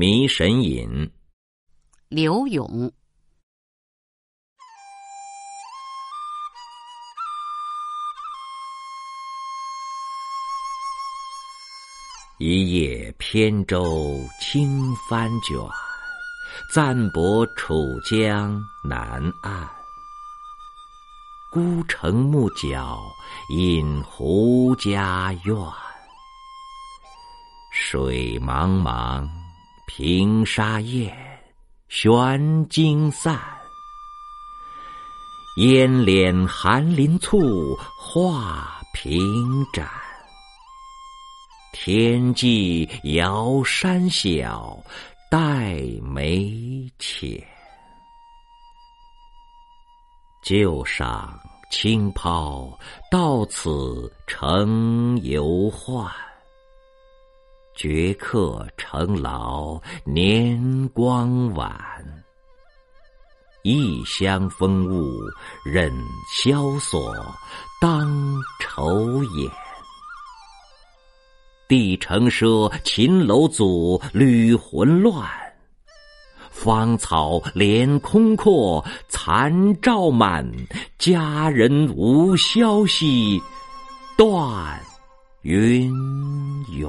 迷神隐》刘永。一叶扁舟轻帆卷，暂泊楚江南岸。孤城暮角引胡家院。水茫茫，平沙雁，玄惊散。烟敛寒林簇，画屏展。天际遥山小，黛眉浅。旧赏轻抛，到此成游宦。绝客成劳，年光晚。异乡风物，任萧索，当愁眼。帝城奢，秦楼阻，旅魂乱。芳草连空阔，残照满。佳人无消息，断云远。